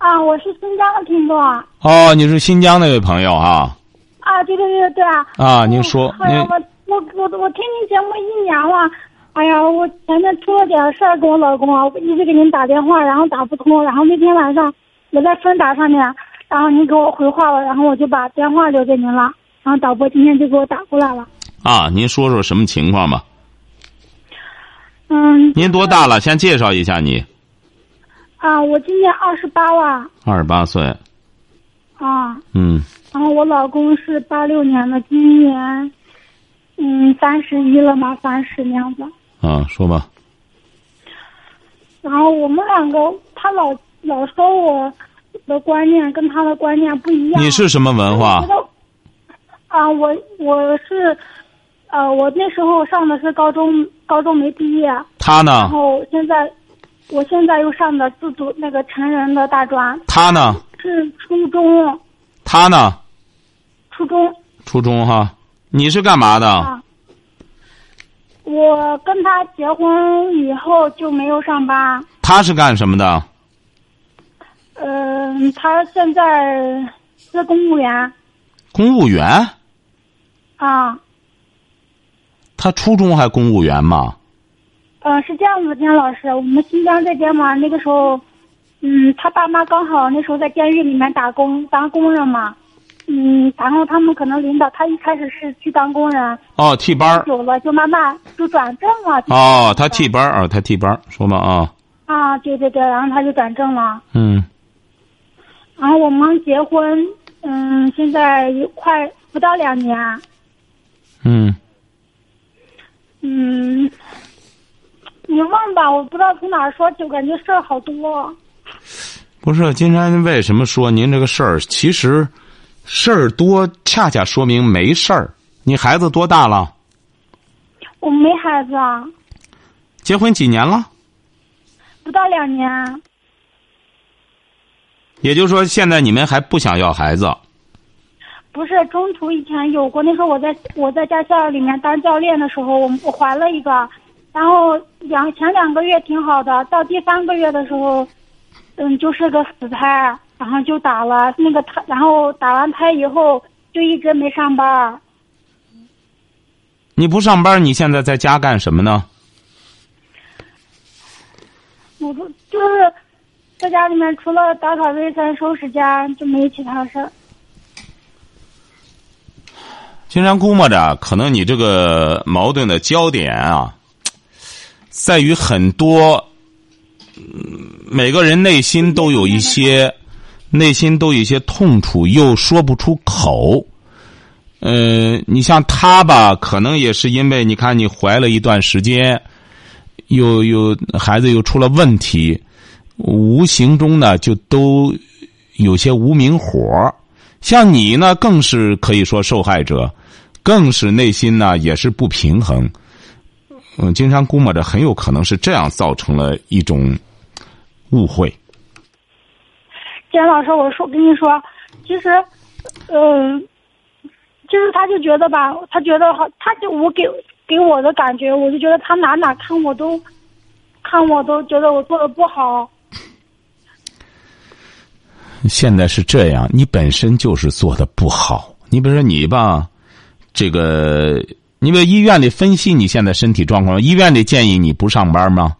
啊，我是新疆的听众。哦，你是新疆那位朋友啊？啊，对对对对啊。啊，您说，哎呀，我我我我听您节目一年了。哎呀，我前面出了点事儿，跟我老公啊，我一直给您打电话，然后打不通，然后那天晚上我在芬达上面，然后您给我回话了，然后我就把电话留给您了，然后导播今天就给我打过来了。啊，您说说什么情况吧？嗯。您多大了？先介绍一下你。啊，我今年二十八了。二十八岁。啊。嗯。然后我老公是八六年的，今年嗯三十一了嘛，三十那样子。啊，说吧。然后我们两个，他老老说我的观念跟他的观念不一样。你是什么文化？啊，我我是，呃，我那时候上的是高中，高中没毕业。他呢？然后现在，我现在又上的自主那个成人的大专。他呢？是初中。他呢？初中。初中哈，你是干嘛的？啊。我跟他结婚以后就没有上班。他是干什么的？嗯，他现在是公务员。公务员？啊。他初中还公务员吗？嗯，是这样子，金老师，我们新疆这边嘛，那个时候，嗯，他爸妈刚好那时候在监狱里面打工当工人嘛。嗯，然后他们可能领导，他一开始是去当工人。哦，替班久了就慢慢就转正了。哦，他替班啊，他替班说嘛啊。啊，对对对，然后他就转正了。嗯。然后我们结婚，嗯，现在快不到两年。嗯。嗯，你问吧，我不知道从哪儿说起，我感觉事儿好多。不是，金山为什么说您这个事儿？其实。事儿多，恰恰说明没事儿。你孩子多大了？我没孩子啊。结婚几年了？不到两年。也就是说，现在你们还不想要孩子？不是，中途以前有过。那时候我在我在驾校里面当教练的时候，我我怀了一个，然后两前两个月挺好的，到第三个月的时候，嗯，就是个死胎。然后就打了那个胎，然后打完胎以后就一直没上班。你不上班，你现在在家干什么呢？我不就是在家里面，除了打扫卫生、收拾家，就没其他事儿。经常估摸着，可能你这个矛盾的焦点啊，在于很多，每个人内心都有一些。内心都有一些痛楚，又说不出口。嗯，你像他吧，可能也是因为你看你怀了一段时间，又又孩子又出了问题，无形中呢就都有些无名火。像你呢，更是可以说受害者，更是内心呢也是不平衡。嗯，经常估摸着很有可能是这样造成了一种误会。简老师，我说跟你说，其实，嗯，就是他就觉得吧，他觉得好，他就我给给我的感觉，我就觉得他哪哪看我都，看我都觉得我做的不好。现在是这样，你本身就是做的不好。你比如说你吧，这个，你为医院里分析你现在身体状况，医院里建议你不上班吗？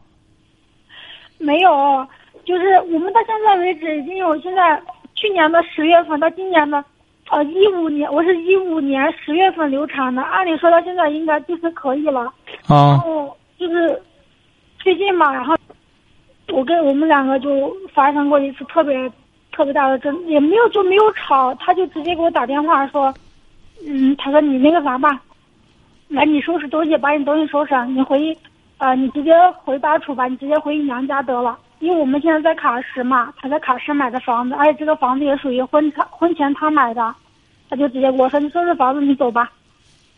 没有。就是我们到现在为止已经有现在去年的十月份到今年的，呃一五年我是一五年十月份流产的，按理说到现在应该就是可以了。啊。然后就是最近嘛，然后我跟我们两个就发生过一次特别特别大的争，也没有就没有吵，他就直接给我打电话说，嗯，他说你那个啥吧，来你收拾东西，把你东西收拾，你回，呃你直接回巴楚吧，你直接回娘家得了。因为我们现在在卡什嘛，他在卡什买的房子，而且这个房子也属于婚他婚前他买的，他就直接跟我说：“你收拾房子，你走吧。”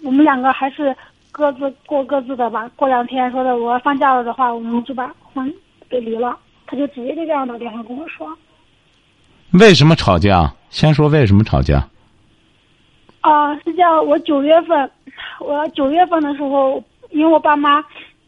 我们两个还是各自过各自的吧。过两天说的我要放假了的话，我们就把婚给离了。他就直接就这样打电话跟我说。为什么吵架？先说为什么吵架？啊，是这样，我九月份，我九月份的时候，因为我爸妈，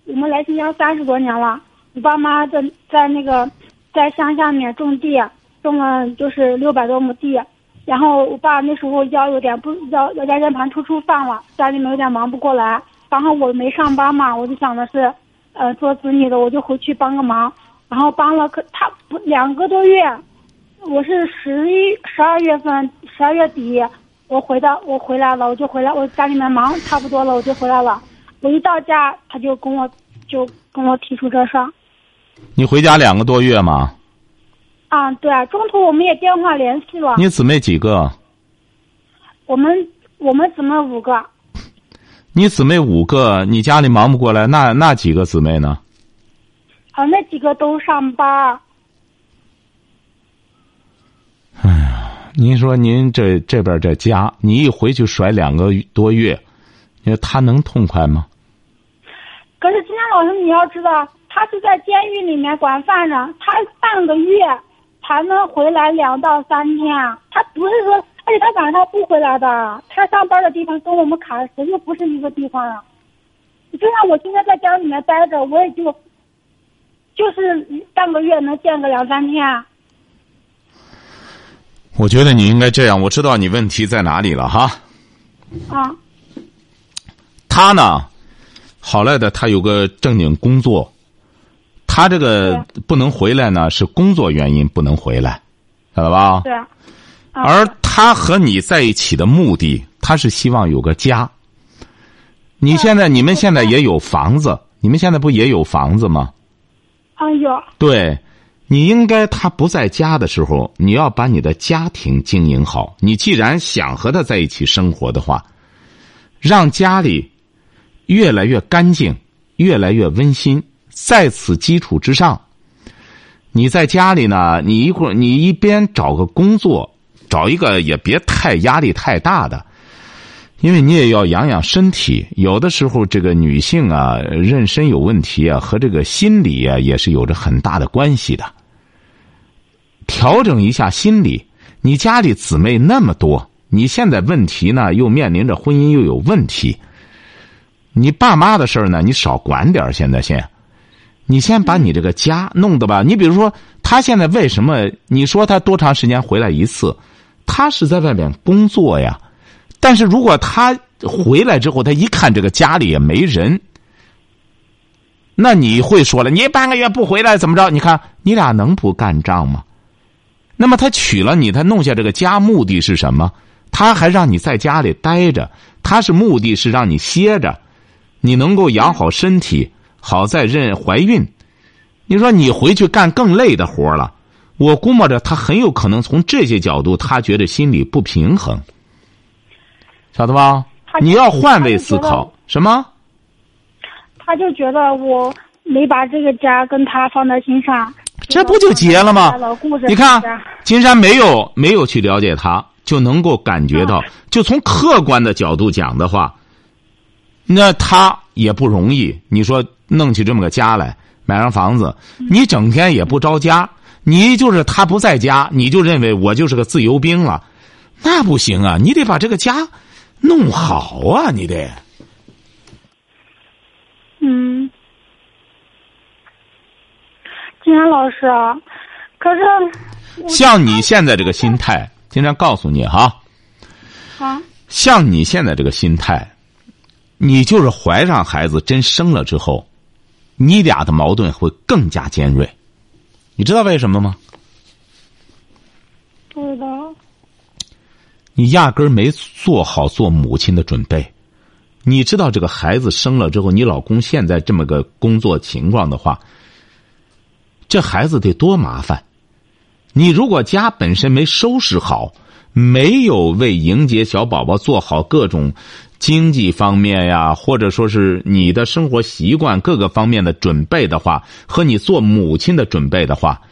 我们来新疆三十多年了，我爸妈在在那个在乡下面种地，种了就是六百多亩地，然后我爸那时候腰有点不腰腰间盘突出犯了，家里面有点忙不过来，然后我没上班嘛，我就想的是，呃，做子女的我就回去帮个忙，然后帮了可他不两个多月。我是十一十二月份十二月底，我回到我回来了，我就回来，我家里面忙差不多了，我就回来了。我一到家，他就跟我就跟我提出这事儿。你回家两个多月吗？啊，对啊，中途我们也电话联系了。你姊妹几个？我们我们姊妹五个。你姊妹五个，你家里忙不过来，那那几个姊妹呢？啊，那几个都上班。哎呀，您说您这这边这家，你一回去甩两个多月，你说他能痛快吗？可是金天老师，你要知道，他是在监狱里面管犯人，他半个月才能回来两到三天，他不是说，而且他晚上不回来的，他上班的地方跟我们卡什又不是一个地方啊。就像我今天在家里面待着，我也就就是半个月能见个两三天。我觉得你应该这样，我知道你问题在哪里了哈。啊。他呢，好赖的，他有个正经工作，他这个不能回来呢，是工作原因不能回来，晓得吧？对啊。而他和你在一起的目的，他是希望有个家。你现在，你们现在也有房子，你们现在不也有房子吗？啊，有。对。你应该他不在家的时候，你要把你的家庭经营好。你既然想和他在一起生活的话，让家里越来越干净，越来越温馨。在此基础之上，你在家里呢，你一会儿你一边找个工作，找一个也别太压力太大的，因为你也要养养身体。有的时候，这个女性啊，妊娠有问题啊，和这个心理啊，也是有着很大的关系的。调整一下心理，你家里姊妹那么多，你现在问题呢，又面临着婚姻又有问题。你爸妈的事儿呢，你少管点现在先，你先把你这个家弄得吧。你比如说，他现在为什么？你说他多长时间回来一次？他是在外面工作呀。但是如果他回来之后，他一看这个家里也没人，那你会说了，你半个月不回来怎么着？你看你俩能不干仗吗？那么他娶了你，他弄下这个家，目的是什么？他还让你在家里待着，他是目的是让你歇着，你能够养好身体，好在妊怀孕。你说你回去干更累的活了，我估摸着他很有可能从这些角度，他觉得心里不平衡，晓得吧？你要换位思考，什么？他就觉得我没把这个家跟他放在心上。这不就结了吗？你看，金山没有没有去了解他，就能够感觉到，就从客观的角度讲的话，那他也不容易。你说弄起这么个家来，买上房子，你整天也不着家，你就是他不在家，你就认为我就是个自由兵了，那不行啊！你得把这个家弄好啊，你得。嗯。金山老师，可是像你现在这个心态，金山告诉你哈，啊，像你现在这个心态，你就是怀上孩子真生了之后，你俩的矛盾会更加尖锐，你知道为什么吗？不知道。你压根儿没做好做母亲的准备，你知道这个孩子生了之后，你老公现在这么个工作情况的话。这孩子得多麻烦！你如果家本身没收拾好，没有为迎接小宝宝做好各种经济方面呀，或者说是你的生活习惯各个方面的准备的话，和你做母亲的准备的话，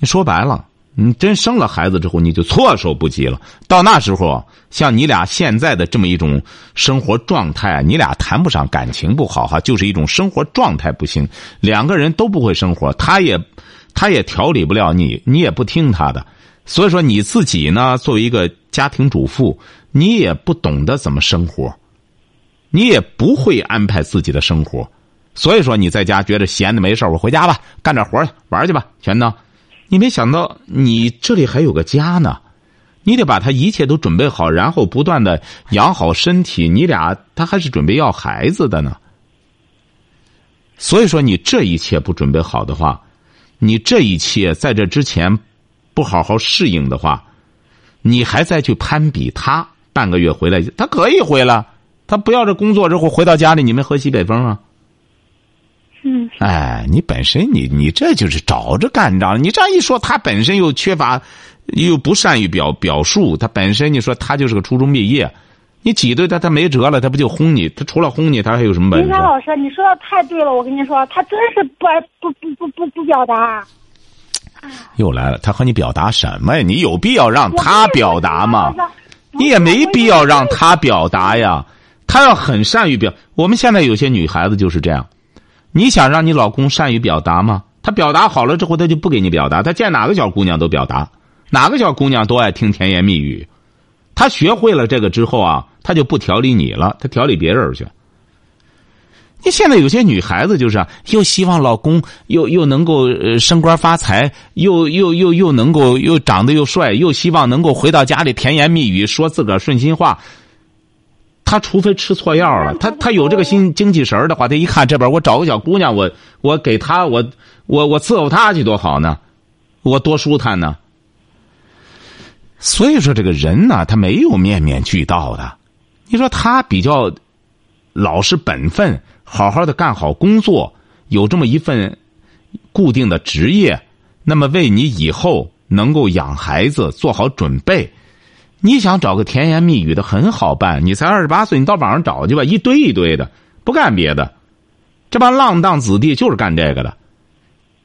你说白了，你真生了孩子之后，你就措手不及了。到那时候，像你俩现在的这么一种生活状态，你俩谈不上感情不好哈，就是一种生活状态不行，两个人都不会生活，他也，他也调理不了你，你也不听他的。所以说你自己呢，作为一个家庭主妇。你也不懂得怎么生活，你也不会安排自己的生活，所以说你在家觉得闲的没事我回家吧，干点活去玩去吧，全当。你没想到你这里还有个家呢，你得把他一切都准备好，然后不断的养好身体。你俩他还是准备要孩子的呢，所以说你这一切不准备好的话，你这一切在这之前不好好适应的话，你还再去攀比他。半个月回来，他可以回来。他不要这工作之后回到家里，你们喝西北风啊？嗯。哎，你本身你你这就是找着干仗。你这样一说，他本身又缺乏，又不善于表表述。他本身你说他就是个初中毕业，你挤兑他，他没辙了，他不就轰你？他除了轰你，他还有什么本事？林山老师，你说的太对了，我跟你说，他真是不不不不不不表达。又来了，他和你表达什么呀？你有必要让他表达吗？你也没必要让他表达呀，他要很善于表。我们现在有些女孩子就是这样，你想让你老公善于表达吗？他表达好了之后，他就不给你表达。他见哪个小姑娘都表达，哪个小姑娘都爱听甜言蜜语。他学会了这个之后啊，他就不调理你了，他调理别人去。你现在有些女孩子就是啊又希望老公又又能够升官发财，又又又又能够又长得又帅，又希望能够回到家里甜言蜜语说自个儿顺心话。他除非吃错药了，他他有这个心精气神的话，他一看这边我找个小姑娘，我我给他我我我伺候他去多好呢，我多舒坦呢。所以说这个人呢，他没有面面俱到的。你说他比较老实本分。好好的干好工作，有这么一份固定的职业，那么为你以后能够养孩子做好准备。你想找个甜言蜜语的很好办，你才二十八岁，你到网上找去吧，一堆一堆的，不干别的。这帮浪荡子弟就是干这个的。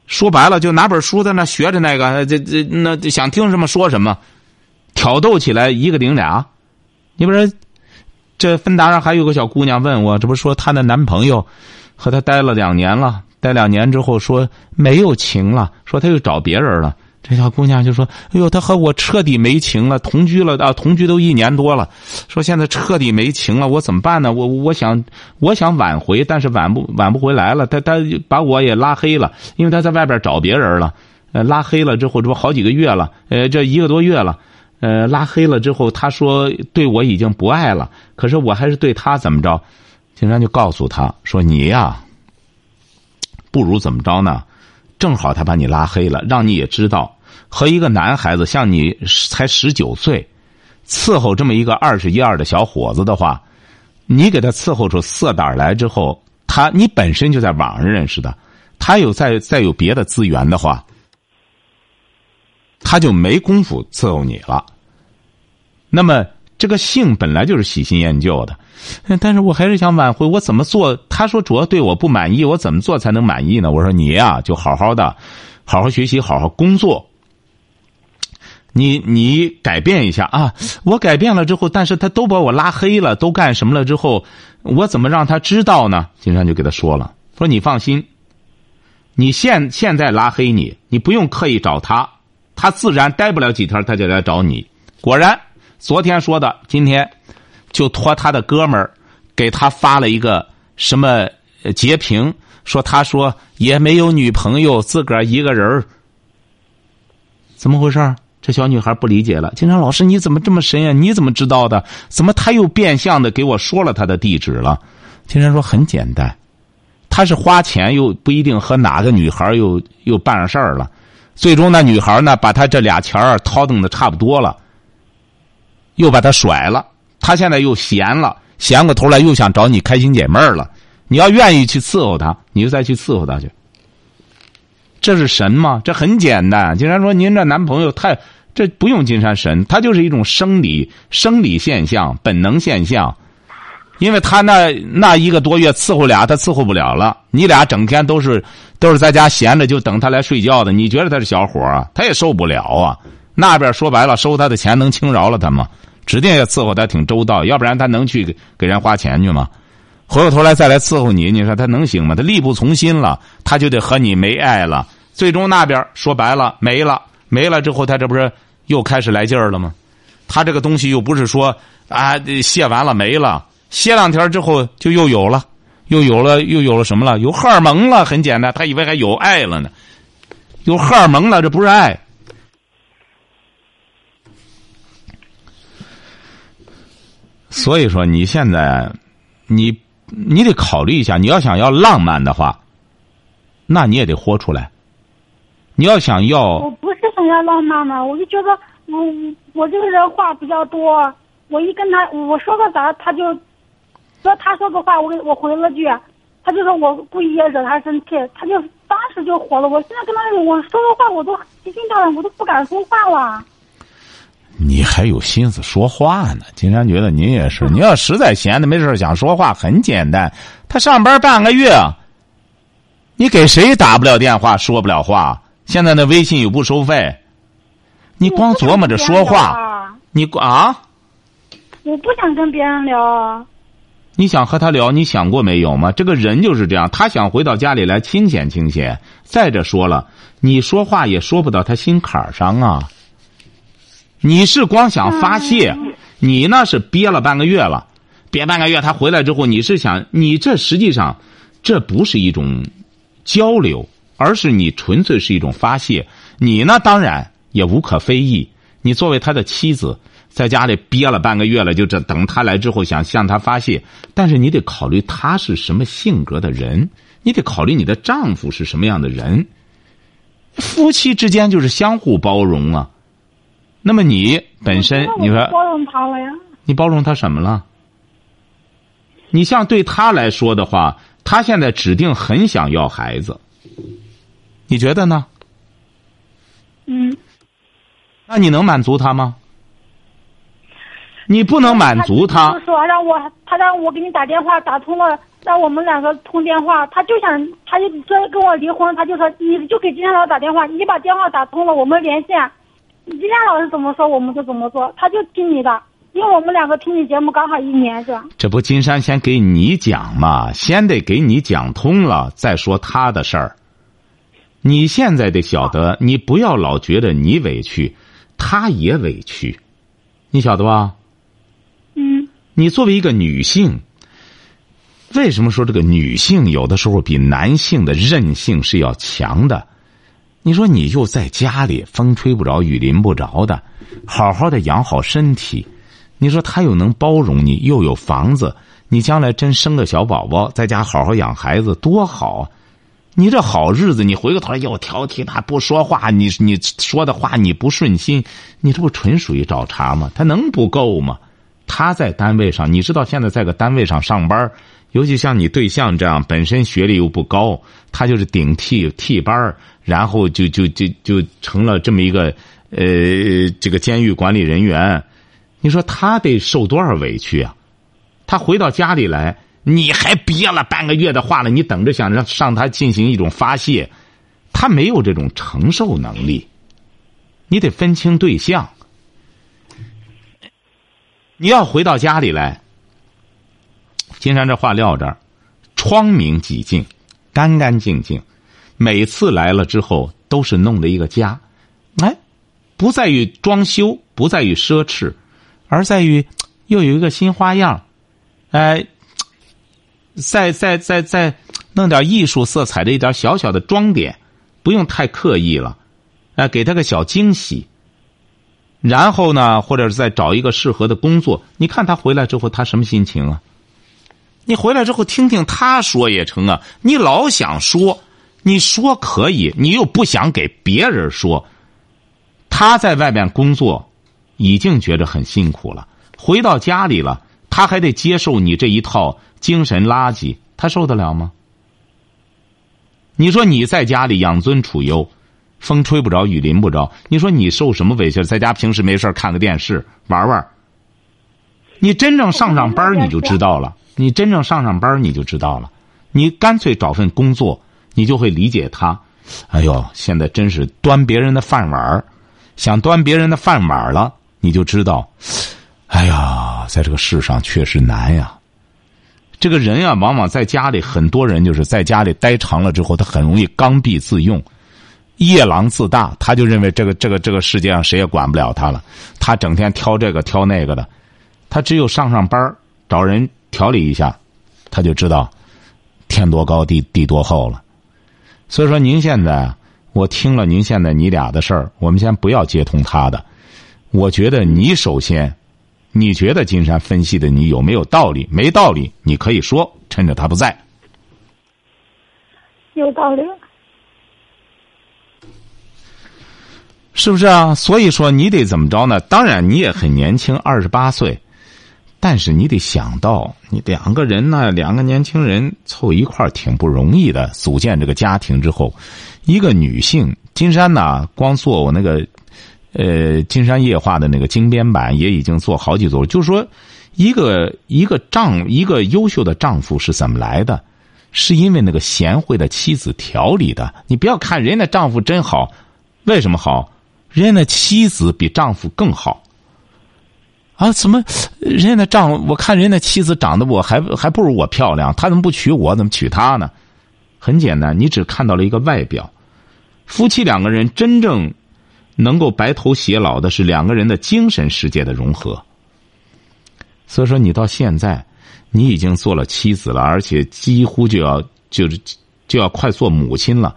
说白了，就拿本书在那学着那个，这这那想听什么说什么，挑逗起来一个顶俩。你不是？这芬达上还有个小姑娘问我，这不说她的男朋友和她待了两年了，待两年之后说没有情了，说他又找别人了。这小姑娘就说：“哎呦，他和我彻底没情了，同居了啊，同居都一年多了，说现在彻底没情了，我怎么办呢？我我想我想挽回，但是挽不挽不回来了。他他把我也拉黑了，因为他在外边找别人了。呃，拉黑了之后，这不好几个月了，呃，这一个多月了。”呃，拉黑了之后，他说对我已经不爱了，可是我还是对他怎么着？经常就告诉他说：“你呀，不如怎么着呢？正好他把你拉黑了，让你也知道，和一个男孩子像你才十九岁，伺候这么一个二十一二的小伙子的话，你给他伺候出色胆来之后，他你本身就在网上认识的，他有再 再有别的资源的话。”他就没功夫伺候你了。那么这个性本来就是喜新厌旧的，但是我还是想挽回。我怎么做？他说主要对我不满意，我怎么做才能满意呢？我说你呀，就好好的，好好学习，好好工作。你你改变一下啊！我改变了之后，但是他都把我拉黑了，都干什么了之后，我怎么让他知道呢？金山就给他说了，说你放心，你现现在拉黑你，你不用刻意找他。他自然待不了几天，他就来找你。果然，昨天说的，今天就托他的哥们儿给他发了一个什么截屏，说他说也没有女朋友，自个儿一个人怎么回事？这小女孩不理解了。金山老师，你怎么这么神呀？你怎么知道的？怎么他又变相的给我说了他的地址了？金山说很简单，他是花钱又不一定和哪个女孩又又办上事儿了。最终，那女孩呢，把他这俩钱儿掏动的差不多了，又把他甩了。他现在又闲了，闲过头来又想找你开心解闷儿了。你要愿意去伺候他，你就再去伺候他去。这是神吗？这很简单。金山说：“您这男朋友太……这不用金山神，他就是一种生理生理现象、本能现象。因为他那那一个多月伺候俩，他伺候不了了。你俩整天都是都是在家闲着，就等他来睡觉的。你觉得他是小伙啊？他也受不了啊。那边说白了，收他的钱能轻饶了他吗？指定也伺候他挺周到，要不然他能去给给人花钱去吗？回过头来再来伺候你，你说他能行吗？他力不从心了，他就得和你没爱了。最终那边说白了没了，没了之后，他这不是又开始来劲儿了吗？他这个东西又不是说啊卸完了没了，歇两天之后就又有了，又有了又有了什么了？有荷尔蒙了，很简单，他以为还有爱了呢，有荷尔蒙了，这不是爱。所以说，你现在，你你得考虑一下，你要想要浪漫的话，那你也得豁出来。你要想要，我不是想要浪漫嘛，我就觉得我我这个人话比较多，我一跟他我说个啥，他就说他说个话，我给我回了句，他就说我故意惹他生气，他就当时就火了。我现在跟他我说个话，我都提心吊胆，我都不敢说话了。你还有心思说话呢？金山觉得您也是，你要实在闲的没事想说话，很简单。他上班半个月，你给谁打不了电话，说不了话？现在那微信又不收费，你光琢磨着说话，你啊？我不想跟别人聊。你想和他聊？你想过没有吗？这个人就是这样，他想回到家里来清闲清闲。再者说了，你说话也说不到他心坎上啊。你是光想发泄，你那是憋了半个月了，憋半个月，他回来之后，你是想，你这实际上，这不是一种交流。而是你纯粹是一种发泄，你呢当然也无可非议。你作为他的妻子，在家里憋了半个月了，就这等他来之后想向他发泄，但是你得考虑他是什么性格的人，你得考虑你的丈夫是什么样的人。夫妻之间就是相互包容啊。那么你本身你说包容他了呀？你包容他什么了？你像对他来说的话，他现在指定很想要孩子。你觉得呢？嗯，那你能满足他吗？你不能满足他。说让我，他让我给你打电话，打通了，让我们两个通电话。他就想，他就说跟我离婚。他就说，你就给金山老师打电话，你把电话打通了，我们连线。金山老师怎么说，我们就怎么做。他就听你的，因为我们两个听你节目刚好一年，是吧？这不，金山先给你讲嘛，先得给你讲通了，再说他的事儿。你现在得晓得，你不要老觉得你委屈，他也委屈，你晓得吧？嗯。你作为一个女性，为什么说这个女性有的时候比男性的韧性是要强的？你说你又在家里风吹不着雨淋不着的，好好的养好身体，你说他又能包容你，又有房子，你将来真生个小宝宝，在家好好养孩子多好。你这好日子，你回过头来又挑剔他不说话，你你说的话你不顺心，你这不纯属于找茬吗？他能不够吗？他在单位上，你知道现在在个单位上上班，尤其像你对象这样，本身学历又不高，他就是顶替替班然后就就就就成了这么一个呃这个监狱管理人员，你说他得受多少委屈啊？他回到家里来。你还憋了半个月的话了，你等着想让上他进行一种发泄，他没有这种承受能力。你得分清对象。你要回到家里来，金山这话撂这儿，窗明几净，干干净净。每次来了之后，都是弄了一个家，哎，不在于装修，不在于奢侈，而在于又有一个新花样，哎。再再再再弄点艺术色彩的一点小小的装点，不用太刻意了，哎，给他个小惊喜。然后呢，或者是再找一个适合的工作。你看他回来之后，他什么心情啊？你回来之后听听他说也成啊。你老想说，你说可以，你又不想给别人说。他在外面工作，已经觉得很辛苦了。回到家里了，他还得接受你这一套。精神垃圾，他受得了吗？你说你在家里养尊处优，风吹不着，雨淋不着。你说你受什么委屈？在家平时没事看个电视，玩玩。你真正上上班你就知道了。你真正上上班你就知道了。你干脆找份工作，你就会理解他。哎呦，现在真是端别人的饭碗儿，想端别人的饭碗了，你就知道，哎呀，在这个世上确实难呀。这个人呀，往往在家里，很多人就是在家里待长了之后，他很容易刚愎自用。夜郎自大，他就认为这个这个这个世界上谁也管不了他了。他整天挑这个挑那个的，他只有上上班找人调理一下，他就知道天多高地地多厚了。所以说，您现在我听了您现在你俩的事儿，我们先不要接通他的。我觉得你首先，你觉得金山分析的你有没有道理？没道理，你可以说，趁着他不在。有道理。是不是啊？所以说你得怎么着呢？当然你也很年轻，二十八岁，但是你得想到，你两个人呢，两个年轻人凑一块儿挺不容易的。组建这个家庭之后，一个女性，金山呢，光做我那个，呃，金山夜话的那个精编版也已经做好几组。就是说，一个一个丈，一个优秀的丈夫是怎么来的？是因为那个贤惠的妻子调理的。你不要看人家的丈夫真好，为什么好？人家的妻子比丈夫更好，啊？怎么？人家的丈，我看人家的妻子长得我还还不如我漂亮，他怎么不娶我？怎么娶她呢？很简单，你只看到了一个外表。夫妻两个人真正能够白头偕老的是两个人的精神世界的融合。所以说，你到现在，你已经做了妻子了，而且几乎就要就是就要快做母亲了，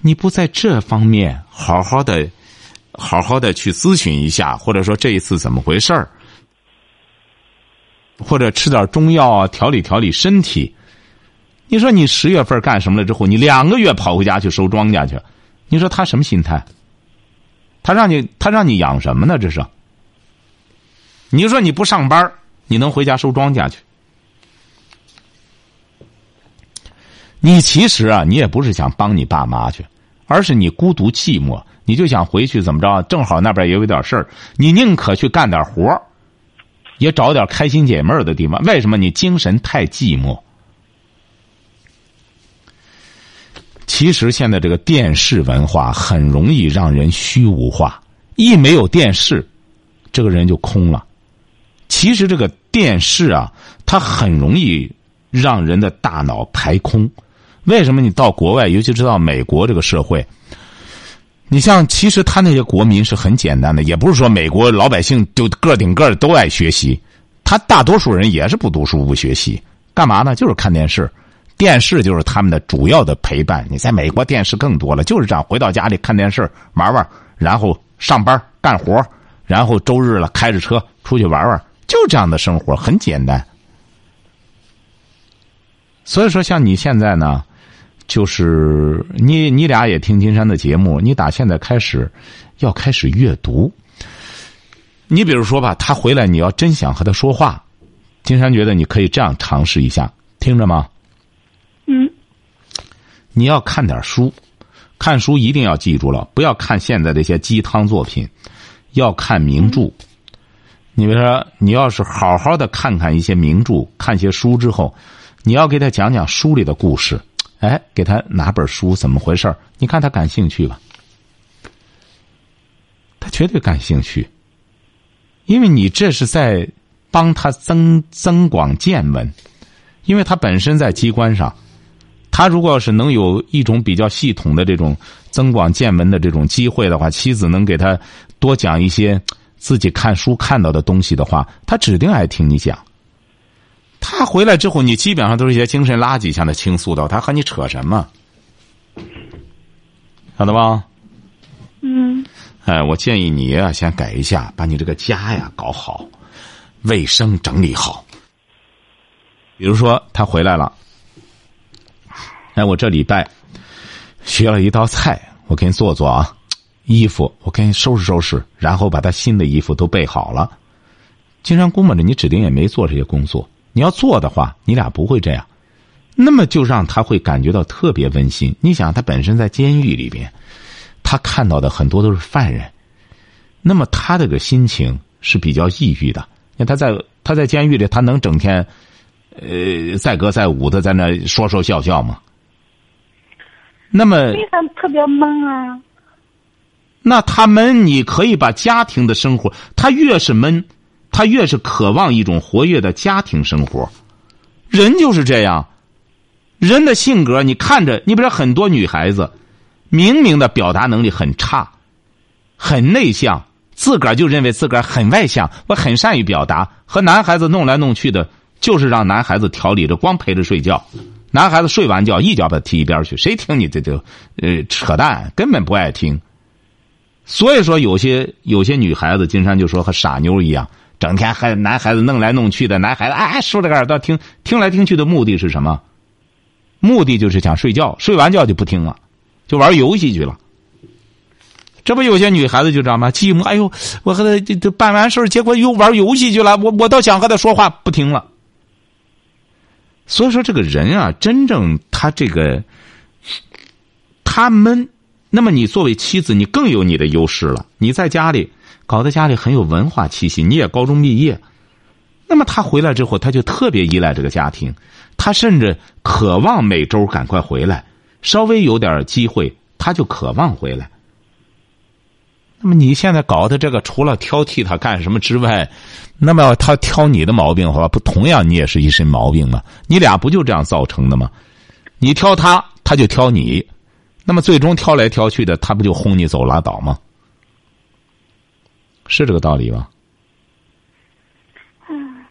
你不在这方面好好的。好好的去咨询一下，或者说这一次怎么回事儿，或者吃点中药啊，调理调理身体。你说你十月份干什么了之后，你两个月跑回家去收庄稼去，你说他什么心态？他让你他让你养什么呢？这是？你说你不上班，你能回家收庄稼去？你其实啊，你也不是想帮你爸妈去，而是你孤独寂寞。你就想回去怎么着？正好那边也有点事儿，你宁可去干点活也找点开心解闷的地方。为什么？你精神太寂寞。其实现在这个电视文化很容易让人虚无化，一没有电视，这个人就空了。其实这个电视啊，它很容易让人的大脑排空。为什么？你到国外，尤其知道美国这个社会。你像，其实他那些国民是很简单的，也不是说美国老百姓就个顶个的都爱学习，他大多数人也是不读书不学习，干嘛呢？就是看电视，电视就是他们的主要的陪伴。你在美国电视更多了，就是这样，回到家里看电视玩玩，然后上班干活，然后周日了开着车出去玩玩，就这样的生活很简单。所以说，像你现在呢？就是你，你俩也听金山的节目。你打现在开始，要开始阅读。你比如说吧，他回来，你要真想和他说话，金山觉得你可以这样尝试一下，听着吗？你要看点书，看书一定要记住了，不要看现在这些鸡汤作品，要看名著。你比如说，你要是好好的看看一些名著，看些书之后，你要给他讲讲书里的故事。哎，给他拿本书，怎么回事你看他感兴趣吧？他绝对感兴趣，因为你这是在帮他增增广见闻。因为他本身在机关上，他如果要是能有一种比较系统的这种增广见闻的这种机会的话，妻子能给他多讲一些自己看书看到的东西的话，他指定爱听你讲。他回来之后，你基本上都是一些精神垃圾向他倾诉的，他和你扯什么？晓得吧？嗯。哎，我建议你啊，先改一下，把你这个家呀搞好，卫生整理好。比如说，他回来了，哎，我这礼拜学了一道菜，我给你做做啊。衣服我给你收拾收拾，然后把他新的衣服都备好了。经常估摸着你指定也没做这些工作。你要做的话，你俩不会这样，那么就让他会感觉到特别温馨。你想，他本身在监狱里边，他看到的很多都是犯人，那么他这个心情是比较抑郁的。那他在他在监狱里，他能整天呃载歌载舞的在那说说笑笑吗？那么非常特别闷啊。那他闷，你可以把家庭的生活，他越是闷，他越是渴望一种活跃的家庭生活。人就是这样，人的性格，你看着，你比如说很多女孩子，明明的表达能力很差，很内向，自个儿就认为自个儿很外向，我很善于表达，和男孩子弄来弄去的，就是让男孩子调理着，光陪着睡觉。男孩子睡完觉，一脚把他踢一边去，谁听你这就，呃，扯淡，根本不爱听。所以说，有些有些女孩子，金山就说和傻妞一样，整天和男孩子弄来弄去的。男孩子哎，竖着个耳朵听，听来听去的目的是什么？目的就是想睡觉，睡完觉就不听了，就玩游戏去了。这不有些女孩子就这样吗？寂寞，哎呦，我和他这这办完事结果又玩游戏去了。我我倒想和他说话，不听了。所以说，这个人啊，真正他这个他闷。那么你作为妻子，你更有你的优势了。你在家里搞得家里很有文化气息，你也高中毕业。那么他回来之后，他就特别依赖这个家庭，他甚至渴望每周赶快回来，稍微有点机会，他就渴望回来。那么你现在搞的这个，除了挑剔他干什么之外，那么他挑你的毛病的话，不同样你也是一身毛病吗？你俩不就这样造成的吗？你挑他，他就挑你。那么最终挑来挑去的，他不就轰你走拉倒吗？是这个道理吧？嗯。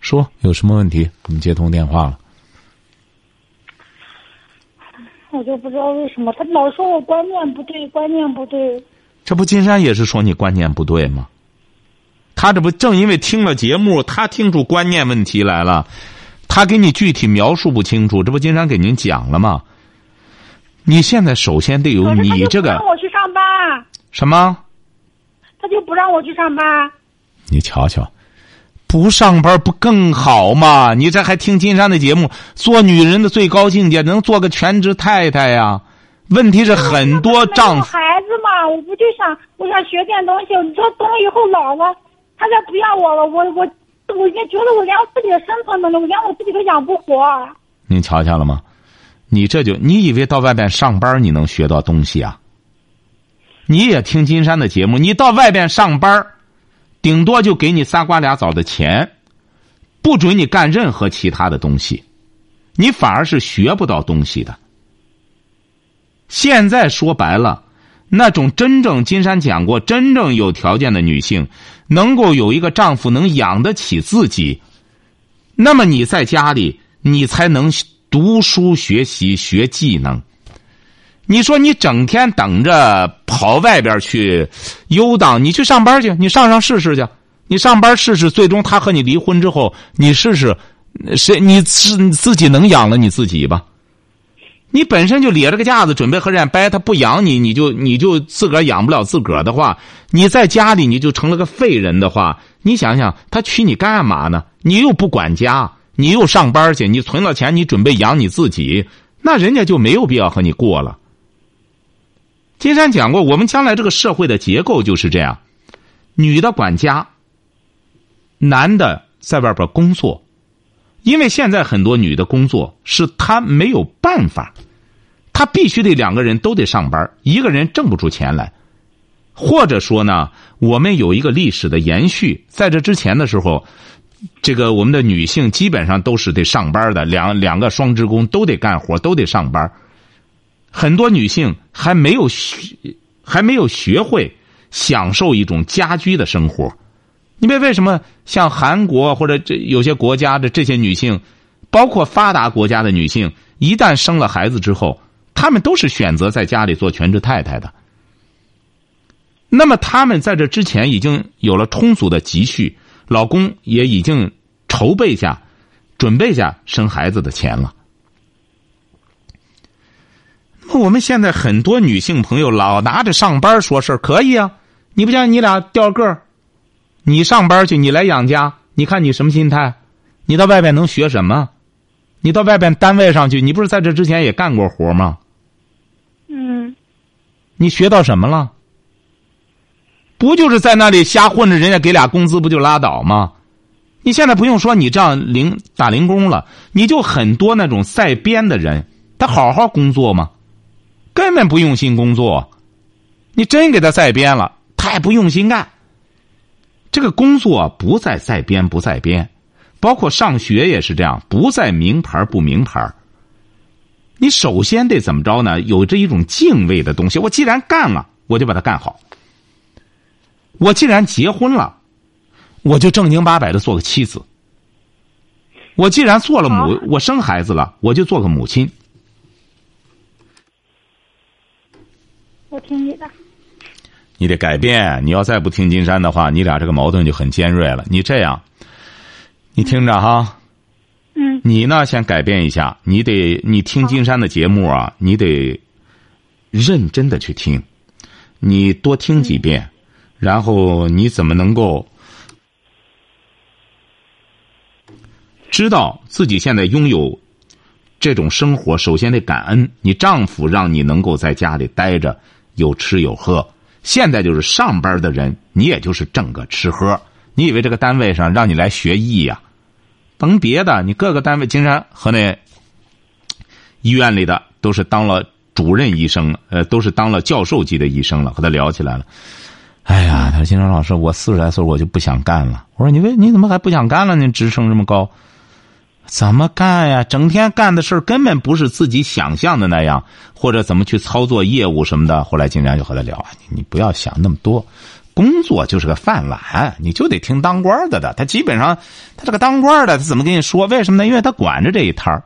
说有什么问题？我们接通电话了。我就不知道为什么他老说我观念不对，观念不对。这不金山也是说你观念不对吗？他这不正因为听了节目，他听出观念问题来了，他给你具体描述不清楚，这不金山给您讲了吗？你现在首先得有你这个。让我去上班。什么？他就不让我去上班。你瞧瞧，不上班不更好吗？你这还听金山的节目？做女人的最高境界，能做个全职太太呀？问题是很多丈夫。孩子嘛，我不就想，我想学点东西。你说等我以后老了，他再不要我了，我我我也觉得我连我自己的生存能力，我连我自己都养不活。您瞧瞧了吗？你这就你以为到外边上班你能学到东西啊？你也听金山的节目，你到外边上班，顶多就给你仨瓜俩枣的钱，不准你干任何其他的东西，你反而是学不到东西的。现在说白了，那种真正金山讲过，真正有条件的女性，能够有一个丈夫能养得起自己，那么你在家里，你才能。读书学习学技能，你说你整天等着跑外边去游荡，你去上班去，你上上试试去，你上班试试，最终他和你离婚之后，你试试，谁你自自己能养了你自己吧？你本身就咧着个架子准备和人家掰，他不养你，你就你就自个儿养不了自个儿的话，你在家里你就成了个废人的话，你想想他娶你干嘛呢？你又不管家。你又上班去，你存了钱，你准备养你自己，那人家就没有必要和你过了。金山讲过，我们将来这个社会的结构就是这样：女的管家，男的在外边工作。因为现在很多女的工作是她没有办法，她必须得两个人都得上班，一个人挣不出钱来。或者说呢，我们有一个历史的延续，在这之前的时候。这个我们的女性基本上都是得上班的，两两个双职工都得干活，都得上班。很多女性还没有学，还没有学会享受一种家居的生活。你别为什么像韩国或者这有些国家的这些女性，包括发达国家的女性，一旦生了孩子之后，她们都是选择在家里做全职太太的。那么她们在这之前已经有了充足的积蓄。老公也已经筹备下、准备下生孩子的钱了。那我们现在很多女性朋友老拿着上班说事儿，可以啊？你不像你俩掉个儿，你上班去，你来养家，你看你什么心态？你到外边能学什么？你到外边单位上去，你不是在这之前也干过活吗？嗯。你学到什么了？不就是在那里瞎混着，人家给俩工资不就拉倒吗？你现在不用说你这样零打零工了，你就很多那种在编的人，他好好工作吗？根本不用心工作。你真给他在编了，他也不用心干。这个工作不在在编不在编，包括上学也是这样，不在名牌不名牌。你首先得怎么着呢？有这一种敬畏的东西。我既然干了，我就把它干好。我既然结婚了。我就正经八百的做个妻子。我既然做了母，我生孩子了，我就做个母亲。我听你的。你得改变。你要再不听金山的话，你俩这个矛盾就很尖锐了。你这样，你听着哈。嗯。你呢，先改变一下。你得，你听金山的节目啊，你得认真的去听。你多听几遍，然后你怎么能够？知道自己现在拥有这种生活，首先得感恩你丈夫让你能够在家里待着，有吃有喝。现在就是上班的人，你也就是挣个吃喝。你以为这个单位上让你来学艺呀？甭别的，你各个单位，金山和那医院里的都是当了主任医生，呃，都是当了教授级的医生了。和他聊起来了，哎呀，他说：“金山老师，我四十来岁我就不想干了。”我说：“你为你怎么还不想干了？你职称这么高？”怎么干呀？整天干的事儿根本不是自己想象的那样，或者怎么去操作业务什么的。后来金然就和他聊啊，你不要想那么多，工作就是个饭碗，你就得听当官的的。他基本上，他这个当官的，他怎么跟你说？为什么呢？因为他管着这一摊儿。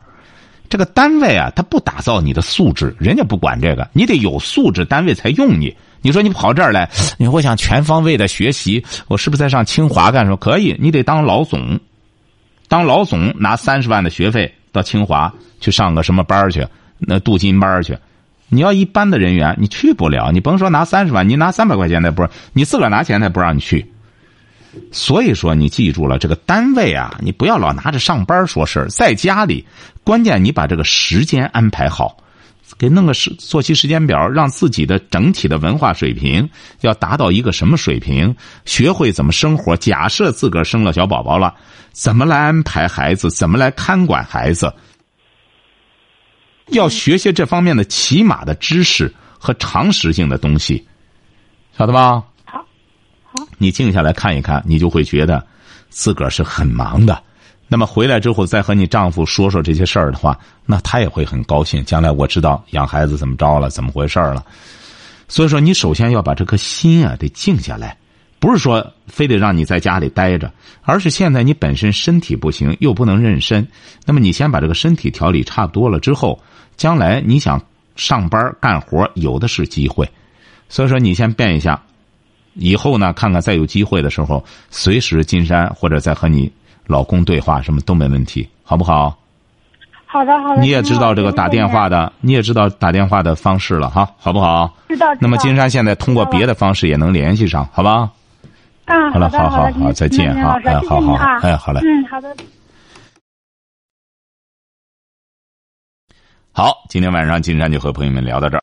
这个单位啊，他不打造你的素质，人家不管这个，你得有素质，单位才用你。你说你跑这儿来，你我想全方位的学习，我是不是在上清华干什么？可以，你得当老总。当老总拿三十万的学费到清华去上个什么班去？那镀金班去？你要一般的人员，你去不了。你甭说拿三十万，你拿三百块钱那不，你自个儿拿钱他不让你去。所以说，你记住了，这个单位啊，你不要老拿着上班说事儿。在家里，关键你把这个时间安排好，给弄个时作息时间表，让自己的整体的文化水平要达到一个什么水平，学会怎么生活。假设自个儿生了小宝宝了。怎么来安排孩子？怎么来看管孩子？要学些这方面的起码的知识和常识性的东西，晓得吧？好，好。你静下来看一看，你就会觉得自个儿是很忙的。那么回来之后，再和你丈夫说说这些事儿的话，那他也会很高兴。将来我知道养孩子怎么着了，怎么回事儿了。所以说，你首先要把这颗心啊，得静下来。不是说非得让你在家里待着，而是现在你本身身体不行，又不能妊娠，那么你先把这个身体调理差不多了之后，将来你想上班干活有的是机会。所以说你先变一下，以后呢，看看再有机会的时候，随时金山或者再和你老公对话，什么都没问题，好不好？好的，好的。你也知道这个打电话的，你也知道打电话的方式了哈，好不好？知道。那么金山现在通过别的方式也能联系上，好吧？啊，好了，好好好，再见哈，哎，好好，哎，好嘞，嗯，好的。好，今天晚上金山就和朋友们聊到这儿。